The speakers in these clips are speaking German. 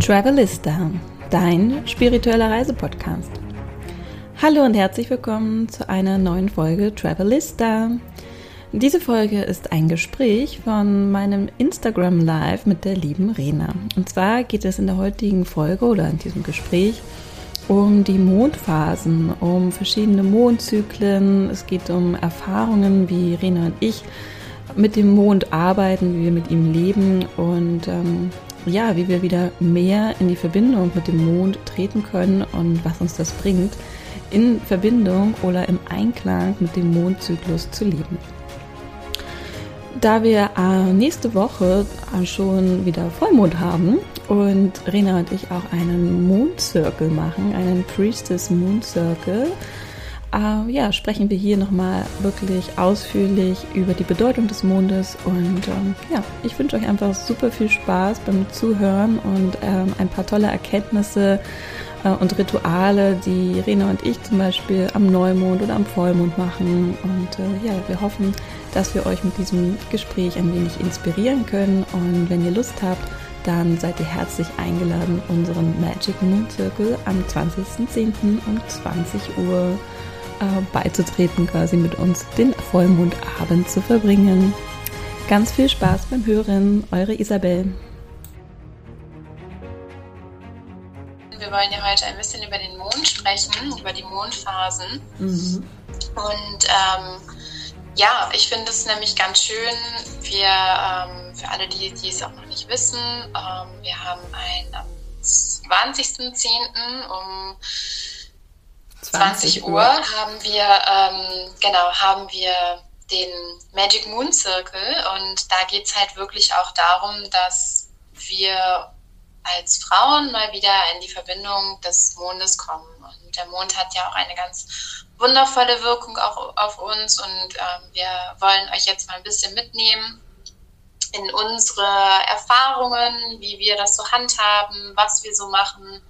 Travelista, dein spiritueller Reisepodcast. Hallo und herzlich willkommen zu einer neuen Folge Travelista. Diese Folge ist ein Gespräch von meinem Instagram Live mit der lieben Rena. Und zwar geht es in der heutigen Folge oder in diesem Gespräch um die Mondphasen, um verschiedene Mondzyklen. Es geht um Erfahrungen, wie Rena und ich mit dem Mond arbeiten, wie wir mit ihm leben und ähm, ja, wie wir wieder mehr in die Verbindung mit dem Mond treten können und was uns das bringt, in Verbindung oder im Einklang mit dem Mondzyklus zu leben. Da wir äh, nächste Woche äh, schon wieder Vollmond haben und Rena und ich auch einen Mondcircle machen, einen Priestess Moon äh, ja, sprechen wir hier nochmal wirklich ausführlich über die Bedeutung des Mondes. Und ähm, ja, ich wünsche euch einfach super viel Spaß beim Zuhören und ähm, ein paar tolle Erkenntnisse äh, und Rituale, die Rena und ich zum Beispiel am Neumond oder am Vollmond machen. Und äh, ja, wir hoffen, dass wir euch mit diesem Gespräch ein wenig inspirieren können. Und wenn ihr Lust habt, dann seid ihr herzlich eingeladen, unseren Magic Moon Circle am 20.10. um 20 Uhr äh, beizutreten, quasi mit uns den Vollmondabend zu verbringen. Ganz viel Spaß beim Hören, eure Isabel. Wir wollen ja heute ein bisschen über den Mond sprechen, über die Mondphasen. Mhm. Und ähm, ja, ich finde es nämlich ganz schön, wir, ähm, für alle, die, die es auch noch nicht wissen, ähm, wir haben ein am 20.10. um 20 Uhr haben wir, ähm, genau, haben wir den Magic Moon Circle und da geht es halt wirklich auch darum, dass wir als Frauen mal wieder in die Verbindung des Mondes kommen. Und der Mond hat ja auch eine ganz wundervolle Wirkung auch auf uns und ähm, wir wollen euch jetzt mal ein bisschen mitnehmen in unsere Erfahrungen, wie wir das so handhaben, was wir so machen,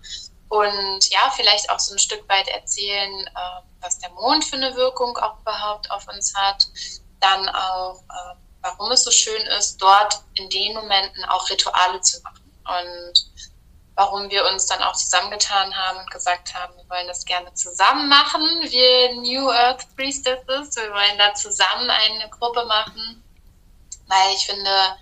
und ja, vielleicht auch so ein Stück weit erzählen, äh, was der Mond für eine Wirkung auch überhaupt auf uns hat. Dann auch, äh, warum es so schön ist, dort in den Momenten auch Rituale zu machen. Und warum wir uns dann auch zusammengetan haben und gesagt haben, wir wollen das gerne zusammen machen, wir New Earth Priestesses. Wir wollen da zusammen eine Gruppe machen, weil ich finde,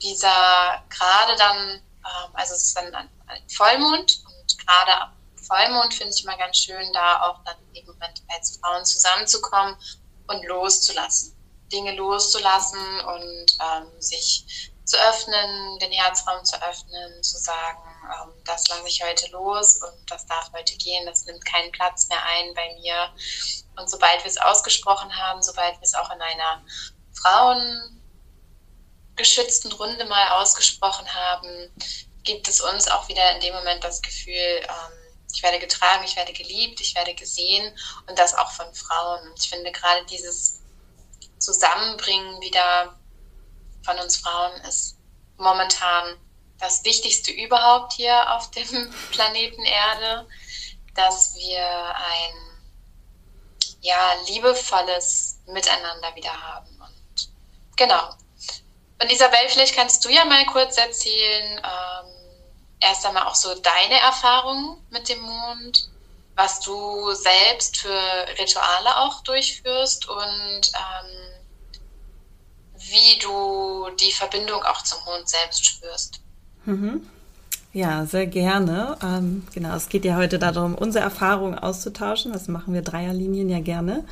dieser gerade dann, ähm, also es ist dann Vollmond gerade am Vollmond finde ich immer ganz schön, da auch dann im Moment als Frauen zusammenzukommen und loszulassen. Dinge loszulassen und ähm, sich zu öffnen, den Herzraum zu öffnen, zu sagen, ähm, das lasse ich heute los und das darf heute gehen, das nimmt keinen Platz mehr ein bei mir. Und sobald wir es ausgesprochen haben, sobald wir es auch in einer frauengeschützten Runde mal ausgesprochen haben, gibt es uns auch wieder in dem Moment das Gefühl, ähm, ich werde getragen, ich werde geliebt, ich werde gesehen und das auch von Frauen. Ich finde gerade dieses Zusammenbringen wieder von uns Frauen ist momentan das Wichtigste überhaupt hier auf dem Planeten Erde, dass wir ein ja, liebevolles Miteinander wieder haben. Und genau. Und Isabel, vielleicht kannst du ja mal kurz erzählen, ähm, erst einmal auch so deine Erfahrungen mit dem Mond, was du selbst für Rituale auch durchführst und ähm, wie du die Verbindung auch zum Mond selbst spürst. Mhm. Ja, sehr gerne. Ähm, genau, es geht ja heute darum, unsere Erfahrungen auszutauschen. Das machen wir Dreierlinien ja gerne.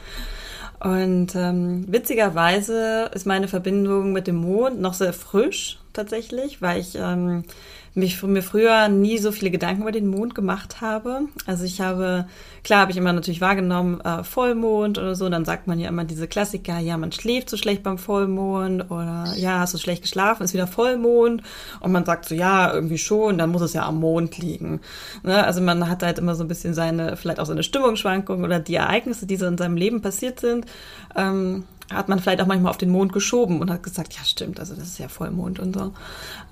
Und ähm, witzigerweise ist meine Verbindung mit dem Mond noch sehr frisch tatsächlich, weil ich ähm, mich mir früher nie so viele Gedanken über den Mond gemacht habe. Also ich habe, klar habe ich immer natürlich wahrgenommen, äh, Vollmond oder so, dann sagt man ja immer diese Klassiker, ja, man schläft so schlecht beim Vollmond oder ja, hast du schlecht geschlafen, ist wieder Vollmond und man sagt so, ja, irgendwie schon, dann muss es ja am Mond liegen. Ne? Also man hat halt immer so ein bisschen seine, vielleicht auch seine Stimmungsschwankungen oder die Ereignisse, die so in seinem Leben passiert sind. Ähm, hat man vielleicht auch manchmal auf den Mond geschoben und hat gesagt, ja stimmt, also das ist ja Vollmond und so.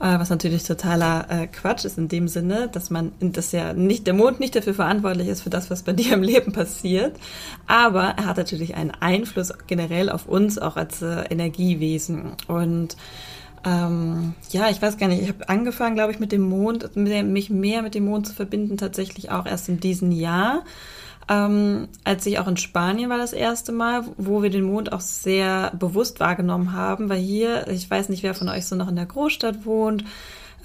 Äh, was natürlich totaler äh, Quatsch ist in dem Sinne, dass man, dass ja nicht, der Mond nicht dafür verantwortlich ist für das, was bei dir im Leben passiert, aber er hat natürlich einen Einfluss generell auf uns, auch als äh, Energiewesen. Und ähm, ja, ich weiß gar nicht, ich habe angefangen, glaube ich, mit dem Mond, mich mehr mit dem Mond zu verbinden, tatsächlich auch erst in diesem Jahr. Ähm, als ich auch in Spanien war das erste Mal, wo wir den Mond auch sehr bewusst wahrgenommen haben, weil hier, ich weiß nicht, wer von euch so noch in der Großstadt wohnt,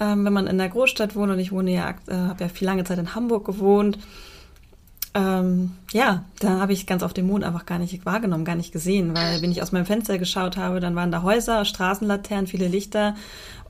ähm, wenn man in der Großstadt wohnt und ich wohne ja, äh, habe ja viel lange Zeit in Hamburg gewohnt, ähm, ja, da habe ich ganz oft den Mond einfach gar nicht wahrgenommen, gar nicht gesehen, weil wenn ich aus meinem Fenster geschaut habe, dann waren da Häuser, Straßenlaternen, viele Lichter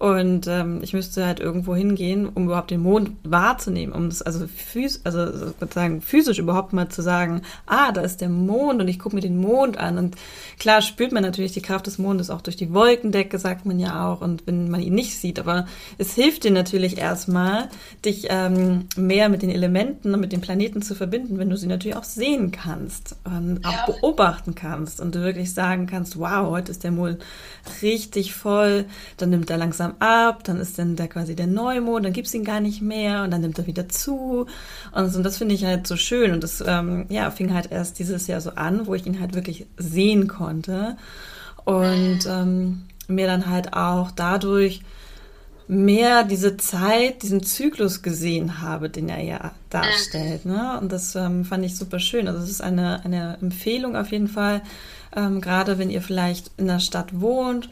und ähm, ich müsste halt irgendwo hingehen, um überhaupt den Mond wahrzunehmen, um das also, phys also sozusagen physisch überhaupt mal zu sagen, ah, da ist der Mond und ich gucke mir den Mond an. Und klar spürt man natürlich die Kraft des Mondes auch durch die Wolkendecke, sagt man ja auch, und wenn man ihn nicht sieht. Aber es hilft dir natürlich erstmal, dich ähm, mehr mit den Elementen und mit den Planeten zu verbinden, wenn du sie natürlich auch sehen kannst und auch ja. beobachten kannst und du wirklich sagen kannst, wow, heute ist der Mond richtig voll, dann nimmt er langsam langsam ab, dann ist dann da quasi der Neumond, dann gibt es ihn gar nicht mehr und dann nimmt er wieder zu. Und, so, und das finde ich halt so schön. Und das ähm, ja, fing halt erst dieses Jahr so an, wo ich ihn halt wirklich sehen konnte. Und ähm, mir dann halt auch dadurch mehr diese Zeit, diesen Zyklus gesehen habe, den er ja darstellt. Ne? Und das ähm, fand ich super schön. Also es ist eine, eine Empfehlung auf jeden Fall, ähm, gerade wenn ihr vielleicht in der Stadt wohnt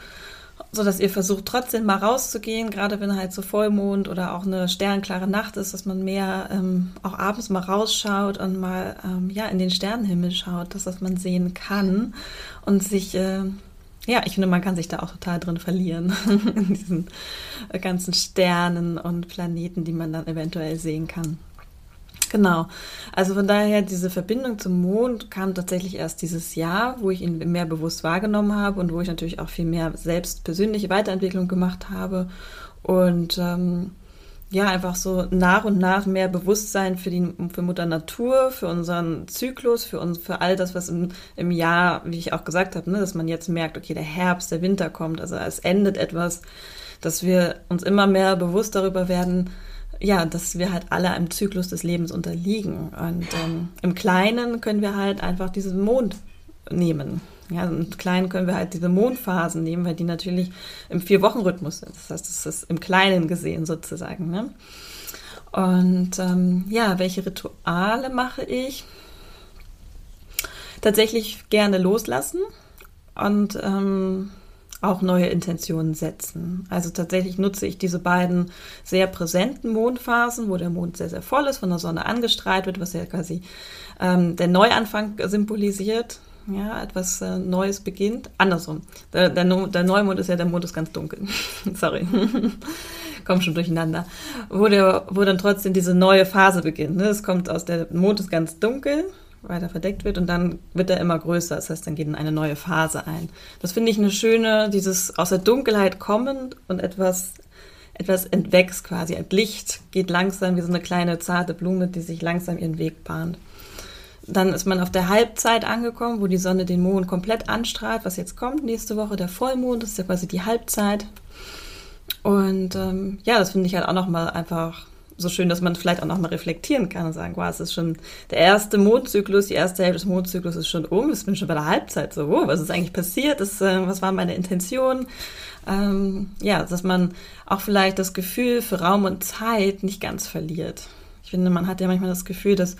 so dass ihr versucht trotzdem mal rauszugehen, gerade wenn halt so Vollmond oder auch eine sternklare Nacht ist, dass man mehr ähm, auch abends mal rausschaut und mal ähm, ja in den Sternenhimmel schaut, dass das man sehen kann und sich äh, ja, ich finde, man kann sich da auch total drin verlieren in diesen ganzen Sternen und Planeten, die man dann eventuell sehen kann. Genau. Also von daher, diese Verbindung zum Mond kam tatsächlich erst dieses Jahr, wo ich ihn mehr bewusst wahrgenommen habe und wo ich natürlich auch viel mehr selbst persönliche Weiterentwicklung gemacht habe. Und ähm, ja, einfach so nach und nach mehr Bewusstsein für die für Mutter Natur, für unseren Zyklus, für uns, für all das, was im, im Jahr, wie ich auch gesagt habe, ne, dass man jetzt merkt, okay, der Herbst, der Winter kommt, also es endet etwas, dass wir uns immer mehr bewusst darüber werden, ja, dass wir halt alle einem Zyklus des Lebens unterliegen. Und ähm, im Kleinen können wir halt einfach diesen Mond nehmen. Ja, im Kleinen können wir halt diese Mondphasen nehmen, weil die natürlich im Vier-Wochen-Rhythmus sind. Das heißt, das ist im Kleinen gesehen sozusagen. Ne? Und ähm, ja, welche Rituale mache ich? Tatsächlich gerne loslassen und ähm, auch neue Intentionen setzen. Also tatsächlich nutze ich diese beiden sehr präsenten Mondphasen, wo der Mond sehr, sehr voll ist, von der Sonne angestrahlt wird, was ja quasi ähm, der Neuanfang symbolisiert. Ja, etwas äh, Neues beginnt. Andersrum. Der, der, der, Neumond ist ja, der Mond ist ganz dunkel. Sorry. Komm schon durcheinander. Wo, der, wo dann trotzdem diese neue Phase beginnt. Ne? Es kommt aus der Mond ist ganz dunkel weiter verdeckt wird und dann wird er immer größer. Das heißt, dann geht in eine neue Phase ein. Das finde ich eine schöne, dieses aus der Dunkelheit kommend und etwas, etwas entwächst quasi. Ein Licht geht langsam wie so eine kleine zarte Blume, die sich langsam ihren Weg bahnt. Dann ist man auf der Halbzeit angekommen, wo die Sonne den Mond komplett anstrahlt, was jetzt kommt nächste Woche. Der Vollmond das ist ja quasi die Halbzeit. Und ähm, ja, das finde ich halt auch nochmal einfach so schön, dass man vielleicht auch nochmal reflektieren kann und sagen, wow, es ist schon der erste Mondzyklus, die erste Hälfte des Mondzyklus ist schon um, ich bin schon bei der Halbzeit so, oh, was ist eigentlich passiert, das, äh, was war meine Intention? Ähm, ja, dass man auch vielleicht das Gefühl für Raum und Zeit nicht ganz verliert. Ich finde, man hat ja manchmal das Gefühl, dass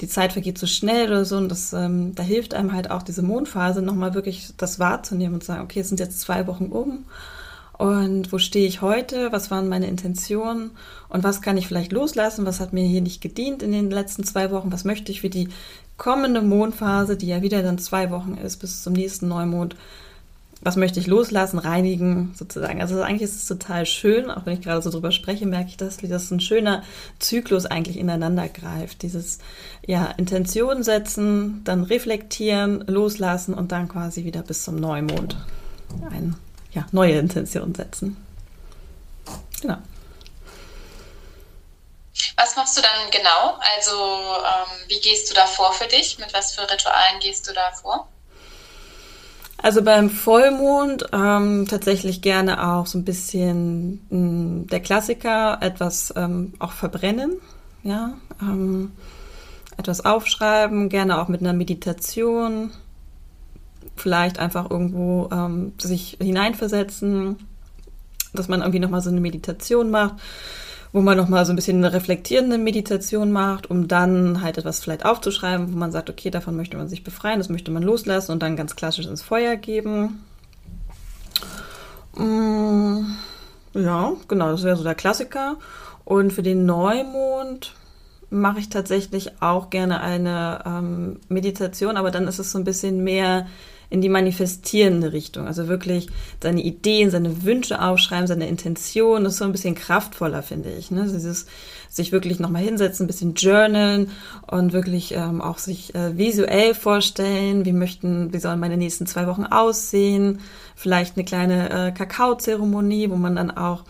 die Zeit vergeht so schnell oder so und das, ähm, da hilft einem halt auch diese Mondphase nochmal wirklich das wahrzunehmen und zu sagen, okay, es sind jetzt zwei Wochen um und wo stehe ich heute, was waren meine Intentionen? Und was kann ich vielleicht loslassen, was hat mir hier nicht gedient in den letzten zwei Wochen, was möchte ich für die kommende Mondphase, die ja wieder dann zwei Wochen ist bis zum nächsten Neumond, was möchte ich loslassen, reinigen sozusagen. Also eigentlich ist es total schön, auch wenn ich gerade so drüber spreche, merke ich das, wie das ein schöner Zyklus eigentlich ineinander greift. Dieses ja, Intention setzen, dann reflektieren, loslassen und dann quasi wieder bis zum Neumond ein ja, neue Intentionen setzen. Genau. Was machst du dann genau? Also ähm, wie gehst du da vor für dich? Mit was für Ritualen gehst du da vor? Also beim Vollmond ähm, tatsächlich gerne auch so ein bisschen mh, hm, der Klassiker, etwas ähm, auch verbrennen, ja, ähm, etwas aufschreiben, gerne auch mit einer Meditation, vielleicht einfach irgendwo ähm, sich hineinversetzen, dass man irgendwie nochmal so eine Meditation macht, wo man nochmal so ein bisschen eine reflektierende Meditation macht, um dann halt etwas vielleicht aufzuschreiben, wo man sagt, okay, davon möchte man sich befreien, das möchte man loslassen und dann ganz klassisch ins Feuer geben. Mm, ja, genau, das wäre so der Klassiker. Und für den Neumond mache ich tatsächlich auch gerne eine ähm, Meditation, aber dann ist es so ein bisschen mehr in die manifestierende Richtung. Also wirklich seine Ideen, seine Wünsche aufschreiben, seine Intention. Das ist so ein bisschen kraftvoller, finde ich. Ne? Dieses sich wirklich nochmal hinsetzen, ein bisschen journalen und wirklich ähm, auch sich äh, visuell vorstellen, wie möchten, wie sollen meine nächsten zwei Wochen aussehen. Vielleicht eine kleine äh, Kakaozeremonie, wo man dann auch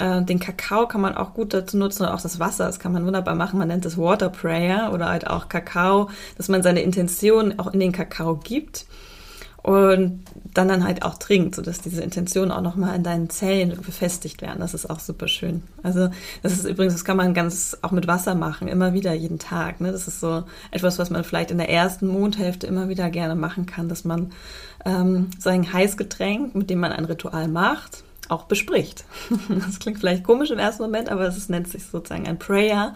äh, den Kakao kann man auch gut dazu nutzen und auch das Wasser, das kann man wunderbar machen. Man nennt es Water Prayer oder halt auch Kakao, dass man seine Intention auch in den Kakao gibt und dann dann halt auch trinkt, sodass diese Intentionen auch nochmal in deinen Zellen befestigt werden. Das ist auch super schön. Also das ist übrigens, das kann man ganz auch mit Wasser machen, immer wieder jeden Tag. Ne? Das ist so etwas, was man vielleicht in der ersten Mondhälfte immer wieder gerne machen kann, dass man ähm, sein Heißgetränk, mit dem man ein Ritual macht, auch bespricht. Das klingt vielleicht komisch im ersten Moment, aber es nennt sich sozusagen ein Prayer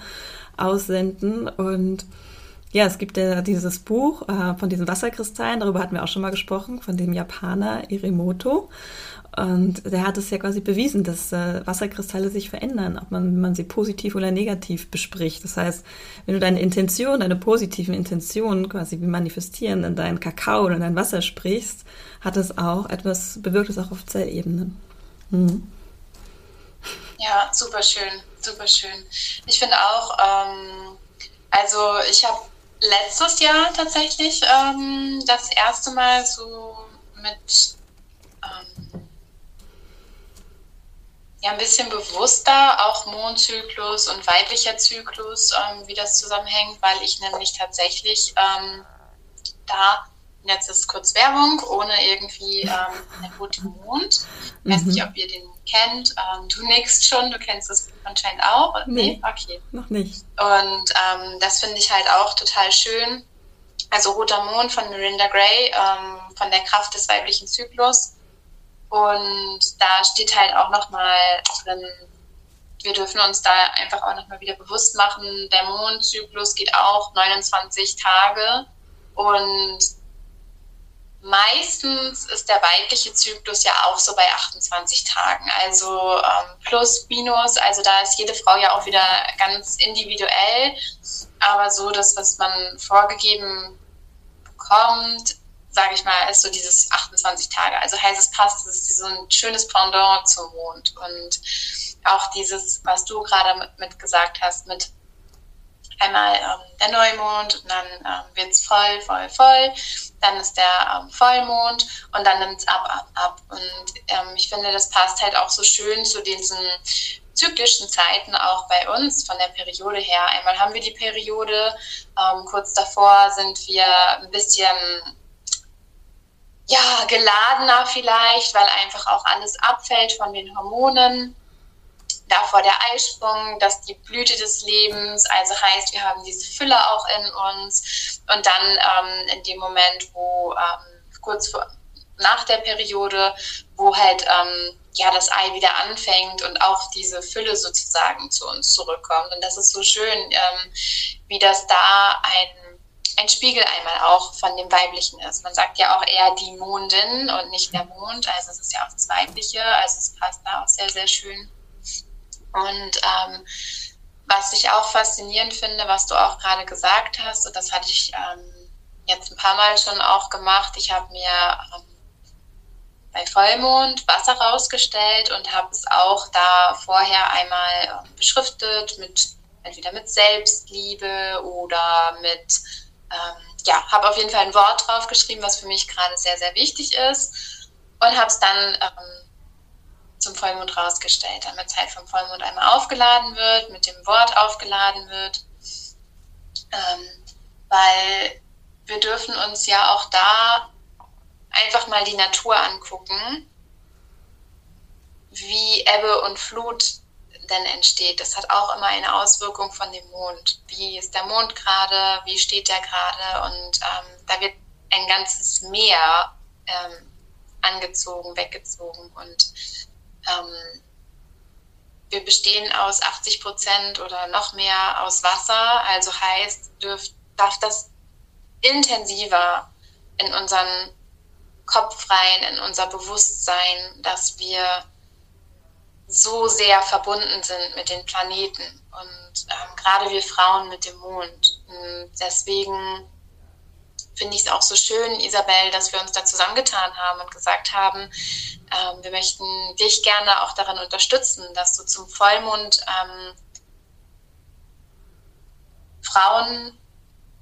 aussenden und ja, es gibt ja dieses Buch äh, von diesen Wasserkristallen, darüber hatten wir auch schon mal gesprochen, von dem Japaner Iremoto. Und der hat es ja quasi bewiesen, dass äh, Wasserkristalle sich verändern, ob man, man sie positiv oder negativ bespricht. Das heißt, wenn du deine Intention, deine positiven Intentionen quasi wie manifestieren in deinen Kakao oder in dein Wasser sprichst, hat es auch etwas, bewirkt es auch auf Zellebene. Mhm. Ja, super schön, super schön. Ich finde auch, ähm, also ich habe letztes Jahr tatsächlich ähm, das erste Mal so mit ähm, ja, ein bisschen bewusster auch Mondzyklus und weiblicher Zyklus, ähm, wie das zusammenhängt, weil ich nämlich tatsächlich ähm, jetzt ist kurz Werbung, ohne irgendwie ähm, einen guten Mond. Ich weiß nicht, mhm. ob ihr den kennt. Ähm, du nix schon, du kennst das anscheinend auch. Nee, nee? okay. Noch nicht. Und ähm, das finde ich halt auch total schön. Also Roter Mond von Miranda Gray, ähm, von der Kraft des weiblichen Zyklus. Und da steht halt auch nochmal drin, wir dürfen uns da einfach auch nochmal wieder bewusst machen, der Mondzyklus geht auch 29 Tage und Meistens ist der weibliche Zyklus ja auch so bei 28 Tagen, also ähm, plus, minus, also da ist jede Frau ja auch wieder ganz individuell, aber so das, was man vorgegeben bekommt, sage ich mal, ist so dieses 28 Tage. Also heißt es passt, es ist so ein schönes Pendant zum Mond und auch dieses, was du gerade mit, gesagt hast, mit einmal ähm, der Neumond und dann ähm, wird es voll, voll, voll. Dann ist der ähm, Vollmond und dann nimmt es ab, ab, ab. Und ähm, ich finde, das passt halt auch so schön zu diesen zyklischen Zeiten auch bei uns von der Periode her. Einmal haben wir die Periode, ähm, kurz davor sind wir ein bisschen ja, geladener vielleicht, weil einfach auch alles abfällt von den Hormonen davor der Eisprung, dass die Blüte des Lebens, also heißt, wir haben diese Fülle auch in uns und dann ähm, in dem Moment, wo ähm, kurz vor, nach der Periode, wo halt ähm, ja das Ei wieder anfängt und auch diese Fülle sozusagen zu uns zurückkommt. Und das ist so schön, ähm, wie das da ein, ein Spiegel einmal auch von dem Weiblichen ist. Man sagt ja auch eher die Mondin und nicht der Mond, also es ist ja auch das Weibliche, also es passt da auch sehr, sehr schön. Und ähm, was ich auch faszinierend finde, was du auch gerade gesagt hast, und das hatte ich ähm, jetzt ein paar Mal schon auch gemacht, ich habe mir ähm, bei Vollmond Wasser rausgestellt und habe es auch da vorher einmal ähm, beschriftet mit entweder mit Selbstliebe oder mit ähm, ja, habe auf jeden Fall ein Wort drauf geschrieben, was für mich gerade sehr, sehr wichtig ist und habe es dann ähm, zum Vollmond rausgestellt, damit es halt vom Vollmond einmal aufgeladen wird, mit dem Wort aufgeladen wird. Ähm, weil wir dürfen uns ja auch da einfach mal die Natur angucken, wie Ebbe und Flut denn entsteht. Das hat auch immer eine Auswirkung von dem Mond. Wie ist der Mond gerade? Wie steht der gerade? Und ähm, da wird ein ganzes Meer ähm, angezogen, weggezogen. Und ähm, wir bestehen aus 80 Prozent oder noch mehr aus Wasser, also heißt, dürf, darf das intensiver in unseren Kopf rein, in unser Bewusstsein, dass wir so sehr verbunden sind mit den Planeten und ähm, gerade wir Frauen mit dem Mond. Und deswegen finde ich es auch so schön, Isabel, dass wir uns da zusammengetan haben und gesagt haben, ähm, wir möchten dich gerne auch darin unterstützen, dass du zum Vollmond ähm, Frauen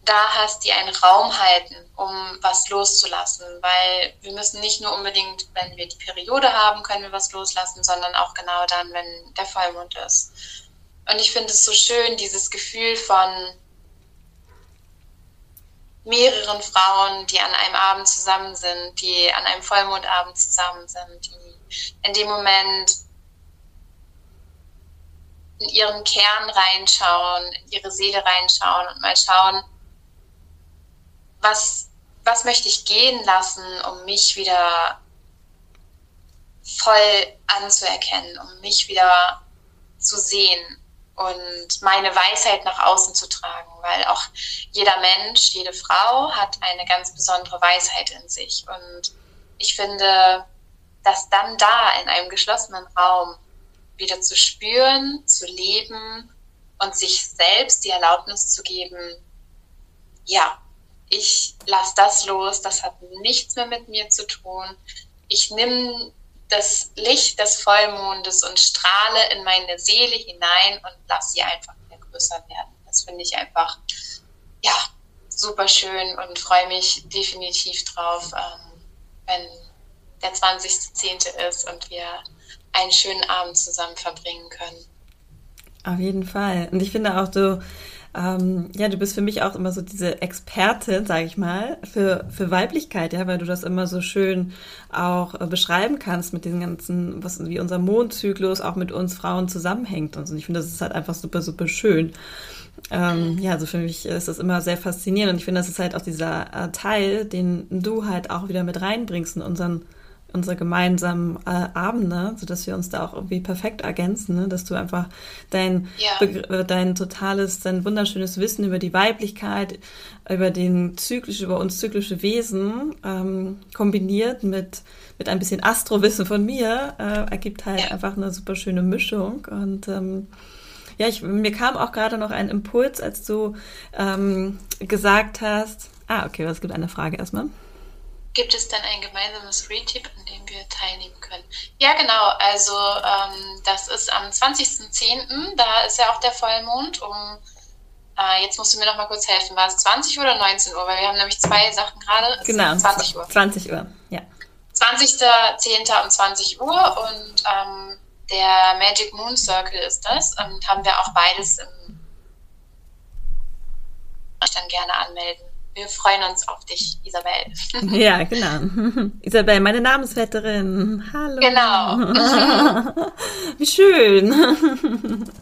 da hast, die einen Raum halten, um was loszulassen. Weil wir müssen nicht nur unbedingt, wenn wir die Periode haben, können wir was loslassen, sondern auch genau dann, wenn der Vollmond ist. Und ich finde es so schön, dieses Gefühl von mehreren Frauen, die an einem Abend zusammen sind, die an einem Vollmondabend zusammen sind, die in dem Moment in ihren Kern reinschauen, in ihre Seele reinschauen und mal schauen, was, was möchte ich gehen lassen, um mich wieder voll anzuerkennen, um mich wieder zu sehen und meine Weisheit nach außen zu tragen, weil auch jeder Mensch, jede Frau hat eine ganz besondere Weisheit in sich. Und ich finde, dass dann da in einem geschlossenen Raum wieder zu spüren, zu leben und sich selbst die Erlaubnis zu geben, ja, ich lasse das los, das hat nichts mehr mit mir zu tun. Ich nehme das Licht des Vollmondes und strahle in meine Seele hinein und lasse sie einfach wieder größer werden. Das finde ich einfach, ja, super schön und freue mich definitiv drauf, ähm, wenn der 20.10. ist und wir einen schönen Abend zusammen verbringen können. Auf jeden Fall. Und ich finde auch, du ähm, ja, du bist für mich auch immer so diese Expertin, sage ich mal, für, für Weiblichkeit, ja, weil du das immer so schön auch äh, beschreiben kannst mit diesen ganzen, was wie unser Mondzyklus auch mit uns Frauen zusammenhängt und so. Und ich finde, das ist halt einfach super, super schön. Ähm, ja, also für mich ist das immer sehr faszinierend und ich finde, das ist halt auch dieser äh, Teil, den du halt auch wieder mit reinbringst in unseren unsere gemeinsamen äh, Abende, sodass wir uns da auch irgendwie perfekt ergänzen, ne? dass du einfach dein, ja. Äh, dein totales, dein wunderschönes Wissen über die Weiblichkeit, über den zyklisch, über uns zyklische Wesen ähm, kombiniert mit, mit ein bisschen Astrowissen von mir, äh, ergibt halt ja. einfach eine super schöne Mischung und ähm, ja, ich, mir kam auch gerade noch ein Impuls, als du ähm, gesagt hast, ah, okay, es gibt eine Frage erstmal. Gibt es dann ein gemeinsames Retip, an dem wir teilnehmen können? Ja, genau. Also ähm, das ist am 20.10., da ist ja auch der Vollmond um, äh, jetzt musst du mir noch mal kurz helfen, war es 20 oder 19 Uhr? Weil wir haben nämlich zwei Sachen gerade. Genau, 20 Uhr. 20 Uhr, ja. 20.10. um 20 Uhr und ähm, der Magic Moon Circle ist das und haben wir auch beides im ich dann gerne anmelden wir freuen uns auf dich, Isabel. Ja, genau. Isabel, meine Namensvetterin. Hallo. Genau. Wie schön.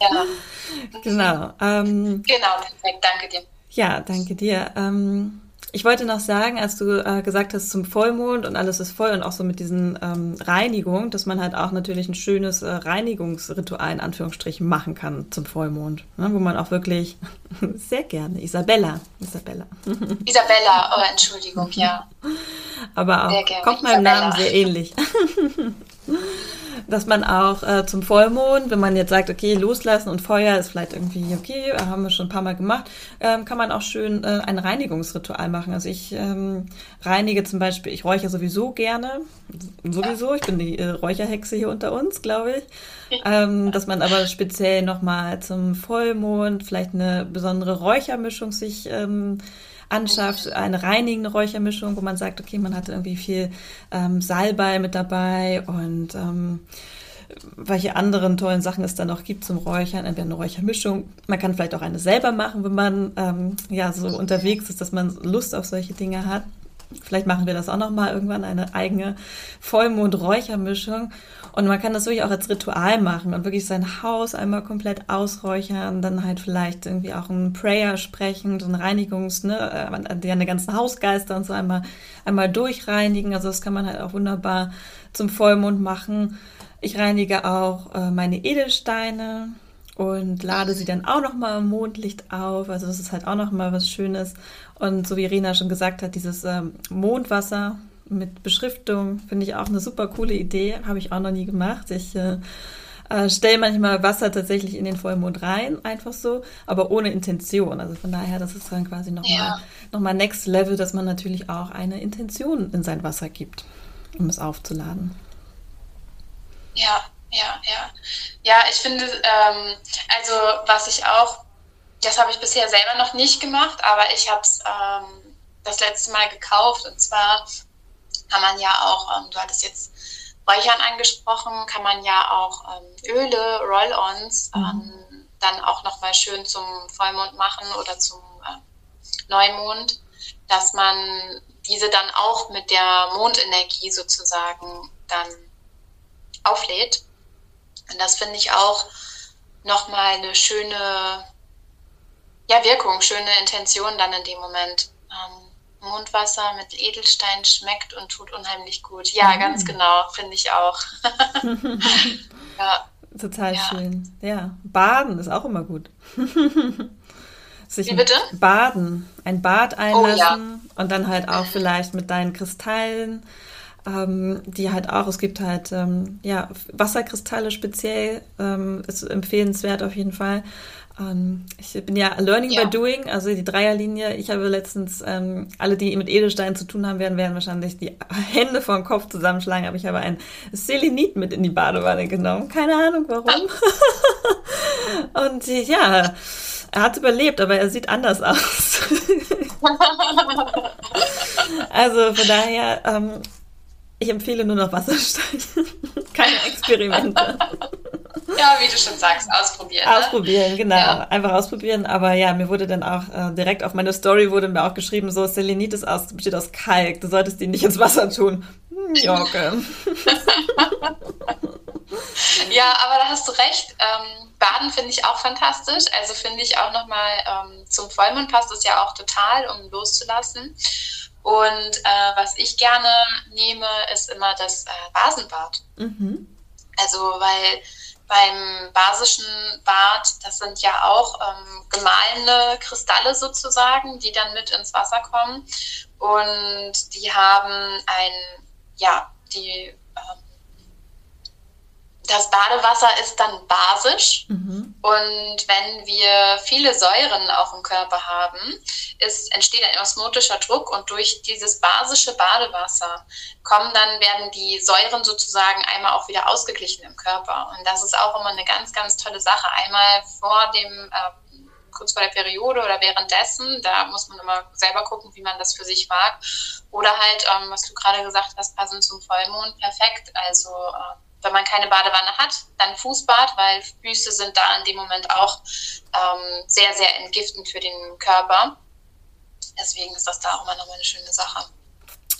Ja. Genau. Ähm, genau, perfekt. Danke dir. Ja, danke dir. Ähm, ich wollte noch sagen, als du äh, gesagt hast zum Vollmond und alles ist voll und auch so mit diesen ähm, Reinigungen, dass man halt auch natürlich ein schönes äh, Reinigungsritual in Anführungsstrichen machen kann zum Vollmond, ne, wo man auch wirklich sehr gerne Isabella, Isabella. Isabella, oh Entschuldigung, ja. Aber auch kommt meinem Namen sehr ähnlich. dass man auch äh, zum Vollmond, wenn man jetzt sagt, okay, loslassen und Feuer ist vielleicht irgendwie okay, haben wir schon ein paar Mal gemacht, ähm, kann man auch schön äh, ein Reinigungsritual machen. Also ich ähm, reinige zum Beispiel, ich räuche sowieso gerne, sowieso, ich bin die äh, Räucherhexe hier unter uns, glaube ich. Ähm, dass man aber speziell nochmal zum Vollmond vielleicht eine besondere Räuchermischung sich ähm, anschafft, eine reinigende Räuchermischung, wo man sagt, okay, man hat irgendwie viel ähm, Salbei mit dabei und ähm, welche anderen tollen Sachen es da noch gibt zum Räuchern, entweder eine Räuchermischung. Man kann vielleicht auch eine selber machen, wenn man ähm, ja so unterwegs ist, dass man Lust auf solche Dinge hat. Vielleicht machen wir das auch noch mal irgendwann eine eigene Vollmond-Räuchermischung. Und man kann das wirklich auch als Ritual machen und wirklich sein Haus einmal komplett ausräuchern, dann halt vielleicht irgendwie auch ein Prayer sprechen, so ein Reinigungs, ne, äh, die ganzen Hausgeister und so einmal, einmal durchreinigen. Also das kann man halt auch wunderbar zum Vollmond machen. Ich reinige auch äh, meine Edelsteine und lade sie dann auch nochmal im Mondlicht auf. Also das ist halt auch nochmal was Schönes. Und so wie Rena schon gesagt hat, dieses ähm, Mondwasser mit Beschriftung finde ich auch eine super coole Idee. Habe ich auch noch nie gemacht. Ich äh, äh, stelle manchmal Wasser tatsächlich in den Vollmond rein, einfach so, aber ohne Intention. Also von daher, das ist dann quasi nochmal ja. noch mal Next Level, dass man natürlich auch eine Intention in sein Wasser gibt, um es aufzuladen. Ja, ja, ja. Ja, ich finde, ähm, also was ich auch, das habe ich bisher selber noch nicht gemacht, aber ich habe es ähm, das letzte Mal gekauft und zwar kann man ja auch, ähm, du hattest jetzt Räuchern angesprochen, kann man ja auch ähm, Öle, Roll-Ons mhm. ähm, dann auch nochmal schön zum Vollmond machen oder zum äh, Neumond, dass man diese dann auch mit der Mondenergie sozusagen dann auflädt. Und das finde ich auch nochmal eine schöne ja, Wirkung, schöne Intention dann in dem Moment. Ähm, Mondwasser mit Edelstein schmeckt und tut unheimlich gut. Ja, mhm. ganz genau, finde ich auch. ja. Total ja. schön. Ja, Baden ist auch immer gut. Sich Wie bitte? Baden, ein Bad einlassen oh, ja. und dann halt auch vielleicht mit deinen Kristallen, ähm, die halt auch, es gibt halt ähm, ja, Wasserkristalle speziell, ähm, ist empfehlenswert auf jeden Fall. Ähm, ich bin ja Learning ja. by Doing, also die Dreierlinie. Ich habe letztens, ähm, alle, die mit Edelsteinen zu tun haben werden, werden wahrscheinlich die Hände vor den Kopf zusammenschlagen, aber ich habe ein Selenit mit in die Badewanne genommen. Keine Ahnung warum. Und ja, er hat überlebt, aber er sieht anders aus. also von daher, ähm, ich empfehle nur noch Wassersteine. Keine Experimente. Ja, wie du schon sagst, ausprobieren. Ne? Ausprobieren, genau. Ja. Einfach ausprobieren. Aber ja, mir wurde dann auch äh, direkt auf meine Story wurde mir auch geschrieben, so Selenitis aus, besteht aus Kalk. Du solltest die nicht ins Wasser tun. Hm, ja, okay. ja, aber da hast du recht. Ähm, Baden finde ich auch fantastisch. Also finde ich auch nochmal ähm, zum Vollmond passt es ja auch total, um loszulassen. Und äh, was ich gerne nehme, ist immer das äh, Basenbad. Mhm. Also, weil beim basischen Bad, das sind ja auch ähm, gemahlene Kristalle sozusagen, die dann mit ins Wasser kommen. Und die haben ein, ja, die, ähm, das Badewasser ist dann basisch. Mhm. Und wenn wir viele Säuren auch im Körper haben, ist, entsteht ein osmotischer Druck und durch dieses basische Badewasser kommen dann, werden die Säuren sozusagen einmal auch wieder ausgeglichen im Körper. Und das ist auch immer eine ganz, ganz tolle Sache. Einmal vor dem, äh, kurz vor der Periode oder währenddessen, da muss man immer selber gucken, wie man das für sich mag. Oder halt, ähm, was du gerade gesagt hast, passend zum Vollmond, perfekt. Also, äh, wenn man keine Badewanne hat, dann Fußbad, weil Füße sind da in dem Moment auch ähm, sehr, sehr entgiftend für den Körper. Deswegen ist das da auch immer nochmal eine schöne Sache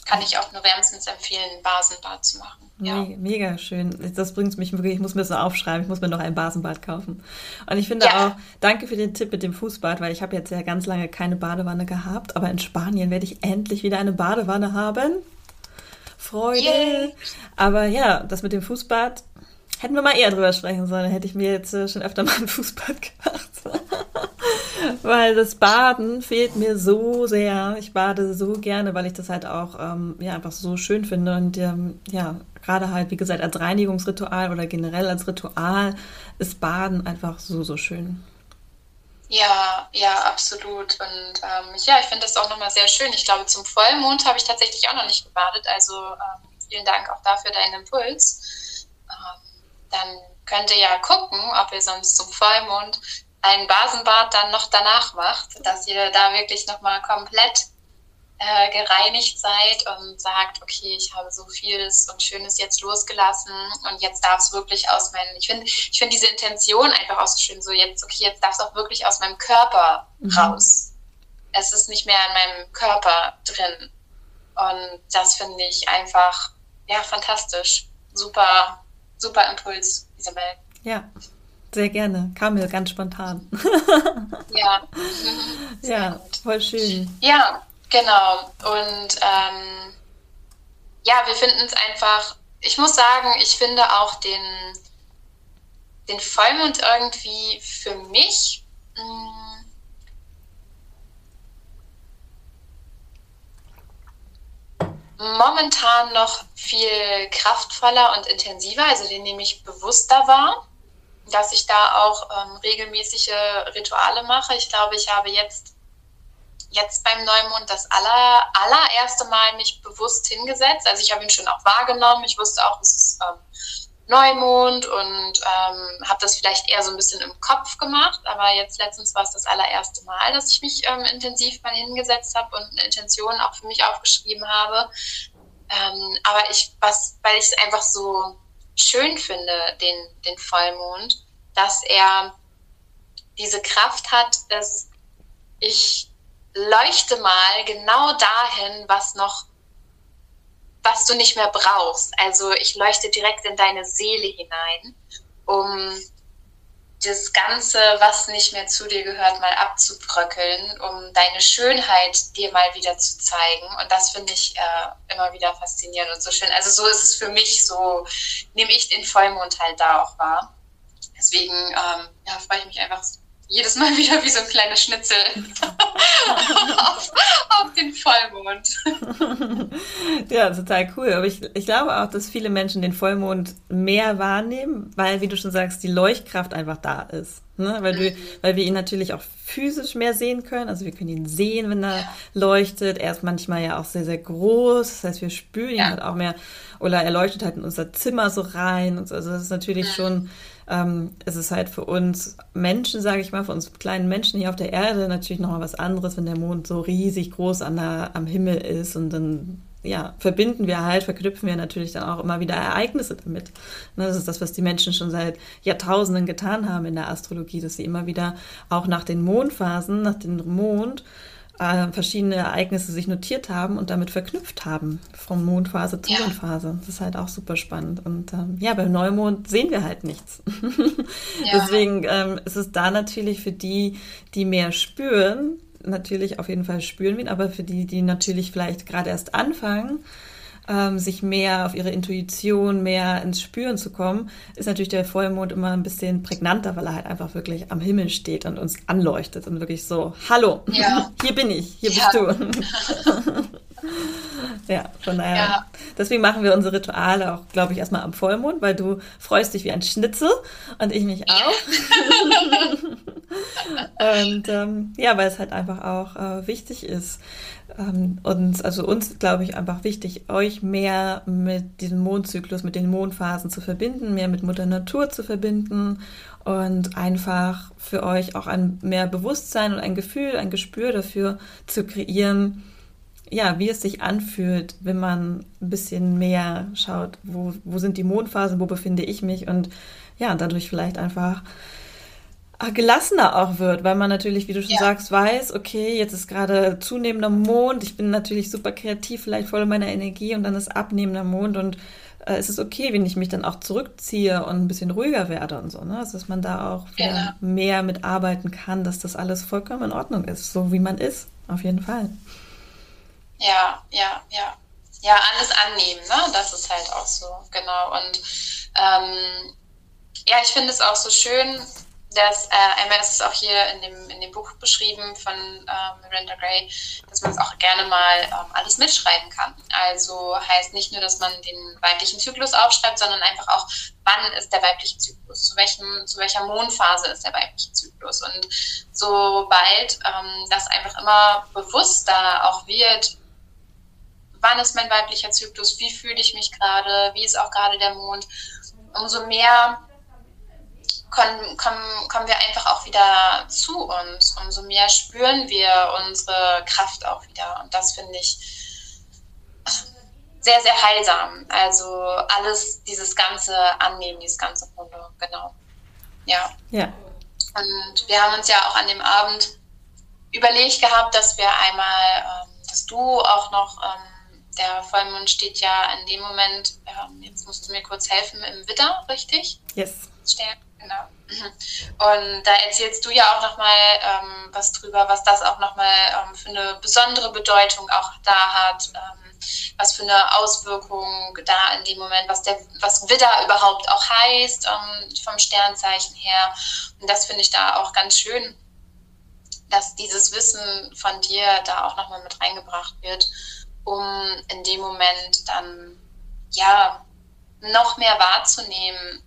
kann ich auch nur wärmstens empfehlen, Basenbad zu machen. Ja. Mega schön. Das bringt mich wirklich, ich muss mir das so aufschreiben, ich muss mir noch ein Basenbad kaufen. Und ich finde ja. auch, danke für den Tipp mit dem Fußbad, weil ich habe jetzt ja ganz lange keine Badewanne gehabt, aber in Spanien werde ich endlich wieder eine Badewanne haben. Freude. Yeah. Aber ja, das mit dem Fußbad, hätten wir mal eher drüber sprechen sollen, hätte ich mir jetzt äh, schon öfter mal ein Fußbad gemacht. weil das Baden fehlt mir so sehr. Ich bade so gerne, weil ich das halt auch ähm, ja, einfach so schön finde. Und ähm, ja, gerade halt, wie gesagt, als Reinigungsritual oder generell als Ritual ist Baden einfach so, so schön. Ja, ja, absolut. Und ähm, ja, ich finde das auch nochmal sehr schön. Ich glaube, zum Vollmond habe ich tatsächlich auch noch nicht gebadet. Also ähm, vielen Dank auch dafür deinen Impuls. Ähm, dann könnt ihr ja gucken, ob ihr sonst zum Vollmond ein Basenbad dann noch danach macht, dass ihr da wirklich nochmal komplett äh, gereinigt seid und sagt, okay, ich habe so vieles und Schönes jetzt losgelassen und jetzt darf es wirklich aus meinem, ich finde ich finde diese Intention einfach auch so schön, so jetzt, okay, jetzt darf es auch wirklich aus meinem Körper mhm. raus. Es ist nicht mehr in meinem Körper drin. Und das finde ich einfach, ja, fantastisch. Super, super Impuls, Isabel. Ja, sehr gerne. Kam mir ganz spontan. ja. ja, voll schön. Ja, genau. Und ähm, ja, wir finden es einfach ich muss sagen, ich finde auch den, den Vollmond irgendwie für mich mm, momentan noch viel kraftvoller und intensiver, also den nehme ich bewusster wahr, dass ich da auch ähm, regelmäßige Rituale mache. Ich glaube, ich habe jetzt, jetzt beim Neumond das aller, allererste Mal mich bewusst hingesetzt. Also ich habe ihn schon auch wahrgenommen. Ich wusste auch, es ist ähm, Neumond und ähm, habe das vielleicht eher so ein bisschen im Kopf gemacht. Aber jetzt letztens war es das allererste Mal, dass ich mich ähm, intensiv mal hingesetzt habe und eine Intention auch für mich aufgeschrieben habe. Ähm, aber ich, was, weil ich es einfach so schön finde, den, den Vollmond, dass er diese Kraft hat, dass ich leuchte mal genau dahin, was noch was du nicht mehr brauchst. Also ich leuchte direkt in deine Seele hinein, um das Ganze, was nicht mehr zu dir gehört, mal abzubröckeln, um deine Schönheit dir mal wieder zu zeigen. Und das finde ich äh, immer wieder faszinierend und so schön. Also so ist es für mich, so nehme ich den Vollmond halt da auch wahr. Deswegen ähm, ja, freue ich mich einfach jedes Mal wieder wie so ein kleiner Schnitzel auf, auf, den Vollmond. ja, total cool. Aber ich, ich glaube auch, dass viele Menschen den Vollmond mehr wahrnehmen, weil, wie du schon sagst, die Leuchtkraft einfach da ist. Ne? Weil, du, mhm. weil wir ihn natürlich auch physisch mehr sehen können. Also wir können ihn sehen, wenn er ja. leuchtet. Er ist manchmal ja auch sehr, sehr groß. Das heißt, wir spüren ihn ja. halt auch mehr. Oder er leuchtet halt in unser Zimmer so rein. Und so. Also das ist natürlich ja. schon ähm, es ist halt für uns Menschen, sage ich mal, für uns kleinen Menschen hier auf der Erde natürlich nochmal was anderes, wenn der Mond so riesig groß an der, am Himmel ist und dann ja, verbinden wir halt, verknüpfen wir natürlich dann auch immer wieder Ereignisse damit. Ne, das ist das, was die Menschen schon seit Jahrtausenden getan haben in der Astrologie, dass sie immer wieder auch nach den Mondphasen, nach dem Mond äh, verschiedene Ereignisse sich notiert haben und damit verknüpft haben, von Mondphase zu ja. Mondphase. Das ist halt auch super spannend. Und ähm, ja, beim Neumond sehen wir halt nichts. ja. Deswegen ähm, ist es da natürlich für die, die mehr spüren, natürlich auf jeden Fall spüren wir, aber für die, die natürlich vielleicht gerade erst anfangen, ähm, sich mehr auf ihre Intuition, mehr ins Spüren zu kommen, ist natürlich der Vollmond immer ein bisschen prägnanter, weil er halt einfach wirklich am Himmel steht und uns anleuchtet und wirklich so, hallo, ja. hier bin ich, hier ja. bist du. ja, von daher. Ja. Deswegen machen wir unsere Rituale auch, glaube ich, erstmal am Vollmond, weil du freust dich wie ein Schnitzel und ich mich auch. und ähm, ja, weil es halt einfach auch äh, wichtig ist, ähm, und also uns, glaube ich, einfach wichtig, euch mehr mit diesem Mondzyklus, mit den Mondphasen zu verbinden, mehr mit Mutter Natur zu verbinden und einfach für euch auch ein mehr Bewusstsein und ein Gefühl, ein Gespür dafür zu kreieren, ja, wie es sich anfühlt, wenn man ein bisschen mehr schaut, wo, wo sind die Mondphasen, wo befinde ich mich? Und ja, dadurch vielleicht einfach gelassener auch wird, weil man natürlich, wie du schon ja. sagst, weiß, okay, jetzt ist gerade zunehmender Mond, ich bin natürlich super kreativ, vielleicht voll meiner Energie und dann ist abnehmender Mond und äh, es ist okay, wenn ich mich dann auch zurückziehe und ein bisschen ruhiger werde und so, ne? Also, dass man da auch ja. mehr mitarbeiten kann, dass das alles vollkommen in Ordnung ist, so wie man ist, auf jeden Fall. Ja, ja, ja. Ja, alles annehmen, ne? Das ist halt auch so, genau. Und ähm, ja, ich finde es auch so schön, das, äh, einmal ist es auch hier in dem, in dem Buch beschrieben von ähm, Miranda Gray, dass man es auch gerne mal ähm, alles mitschreiben kann. Also heißt nicht nur, dass man den weiblichen Zyklus aufschreibt, sondern einfach auch, wann ist der weibliche Zyklus, zu, welchem, zu welcher Mondphase ist der weibliche Zyklus. Und sobald ähm, das einfach immer bewusster auch wird, wann ist mein weiblicher Zyklus, wie fühle ich mich gerade, wie ist auch gerade der Mond, umso mehr kommen, kommen, kommen wir einfach auch wieder zu uns. Umso mehr spüren wir unsere Kraft auch wieder. Und das finde ich sehr, sehr heilsam. Also alles, dieses ganze Annehmen, dieses ganze Wunder, genau. Ja. Ja. Und wir haben uns ja auch an dem Abend überlegt gehabt, dass wir einmal, ähm, dass du auch noch, ähm, der Vollmond steht ja in dem Moment, ähm, jetzt musst du mir kurz helfen, im Witter, richtig? Yes. Stern Genau. Mhm. Und da erzählst du ja auch nochmal ähm, was drüber, was das auch nochmal ähm, für eine besondere Bedeutung auch da hat. Ähm, was für eine Auswirkung da in dem Moment, was der, was Widder überhaupt auch heißt, ähm, vom Sternzeichen her. Und das finde ich da auch ganz schön, dass dieses Wissen von dir da auch nochmal mit reingebracht wird, um in dem Moment dann ja noch mehr wahrzunehmen,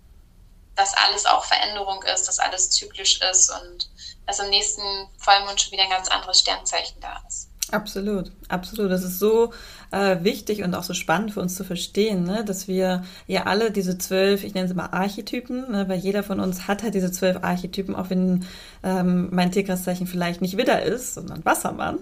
dass alles auch Veränderung ist, dass alles zyklisch ist und dass im nächsten Vollmond schon wieder ein ganz anderes Sternzeichen da ist. Absolut, absolut. Das ist so äh, wichtig und auch so spannend für uns zu verstehen, ne? dass wir ja alle diese zwölf, ich nenne sie mal Archetypen, ne? weil jeder von uns hat halt diese zwölf Archetypen, auch wenn ähm, mein Tierkreiszeichen vielleicht nicht Widder ist, sondern Wassermann,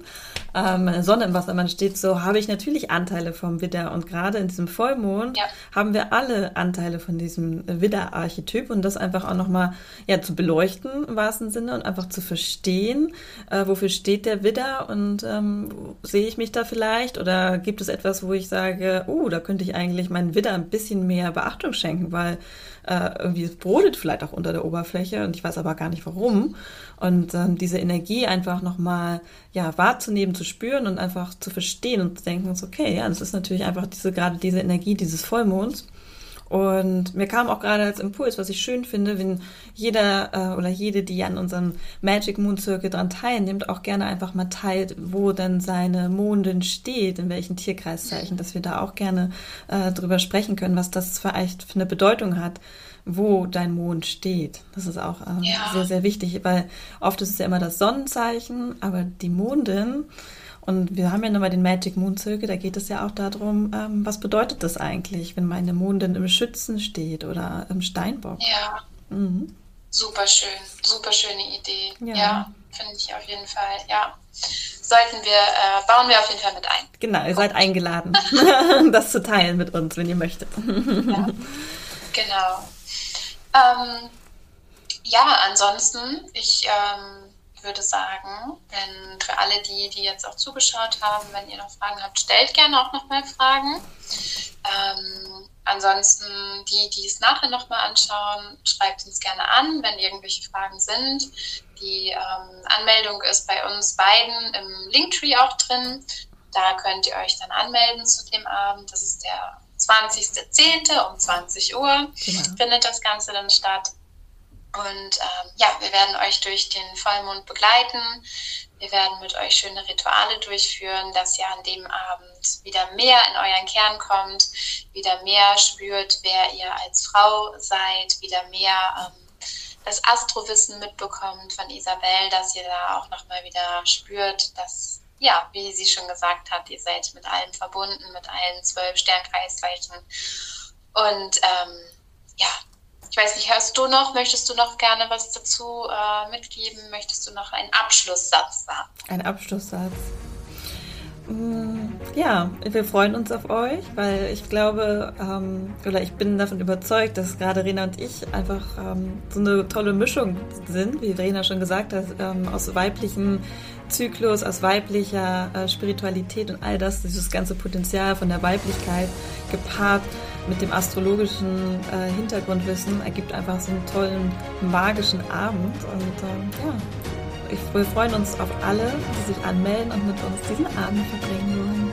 ähm, Sonne im Wassermann steht, so habe ich natürlich Anteile vom Widder und gerade in diesem Vollmond ja. haben wir alle Anteile von diesem Widder-Archetyp und das einfach auch nochmal ja, zu beleuchten im wahrsten Sinne und einfach zu verstehen, äh, wofür steht der Widder und ähm, sehe ich mich da vielleicht oder gibt es etwas, wo ich sage, oh, uh, da könnte ich eigentlich meinen Widder ein bisschen mehr Beachtung schenken, weil äh, irgendwie es brodelt vielleicht auch unter der Oberfläche und ich weiß aber gar nicht warum. Und ähm, diese Energie einfach nochmal ja, wahrzunehmen, zu spüren und einfach zu verstehen und zu denken, ist okay, ja, das ist natürlich einfach diese, gerade diese Energie dieses Vollmonds. Und mir kam auch gerade als Impuls, was ich schön finde, wenn jeder äh, oder jede, die an unserem Magic Moon Circle dran teilnimmt, auch gerne einfach mal teilt, wo dann seine Mondin steht, in welchen Tierkreiszeichen, dass wir da auch gerne äh, drüber sprechen können, was das vielleicht für eine Bedeutung hat, wo dein Mond steht. Das ist auch äh, ja. sehr, sehr wichtig, weil oft ist es ja immer das Sonnenzeichen, aber die Mondin und wir haben ja nochmal den Magic Moon Circle, da geht es ja auch darum, ähm, was bedeutet das eigentlich, wenn meine Mondin im Schützen steht oder im Steinbock. Ja. Mhm. Super schön, super schöne Idee. Ja, ja finde ich auf jeden Fall, ja. Sollten wir, äh, bauen wir auf jeden Fall mit ein. Genau, ihr seid eingeladen, das zu teilen mit uns, wenn ihr möchtet. ja, genau. Ähm, ja, ansonsten, ich ähm, würde sagen, denn für alle die, die jetzt auch zugeschaut haben, wenn ihr noch Fragen habt, stellt gerne auch nochmal Fragen. Ähm, ansonsten, die, die es nachher nochmal anschauen, schreibt uns gerne an, wenn irgendwelche Fragen sind. Die ähm, Anmeldung ist bei uns beiden im Linktree auch drin. Da könnt ihr euch dann anmelden zu dem Abend. Das ist der 20.10. um 20 Uhr genau. findet das Ganze dann statt. Und ähm, ja, wir werden euch durch den Vollmond begleiten. Wir werden mit euch schöne Rituale durchführen, dass ihr an dem Abend wieder mehr in euren Kern kommt, wieder mehr spürt, wer ihr als Frau seid, wieder mehr ähm, das Astrowissen mitbekommt von Isabel, dass ihr da auch nochmal wieder spürt, dass, ja, wie sie schon gesagt hat, ihr seid mit allem verbunden, mit allen zwölf Sternkreiszeichen. Und ähm, ja, ich weiß nicht, hörst du noch, möchtest du noch gerne was dazu äh, mitgeben? Möchtest du noch einen Abschlusssatz sagen? Ein Abschlusssatz. Mm, ja, wir freuen uns auf euch, weil ich glaube, ähm, oder ich bin davon überzeugt, dass gerade Rena und ich einfach ähm, so eine tolle Mischung sind, wie Rena schon gesagt hat, ähm, aus weiblichen Zyklus, aus weiblicher äh, Spiritualität und all das, dieses ganze Potenzial von der Weiblichkeit gepaart mit dem astrologischen äh, Hintergrundwissen ergibt einfach so einen tollen magischen Abend. Und ähm, ja, ich, wir freuen uns auf alle, die sich anmelden und mit uns diesen Abend verbringen wollen.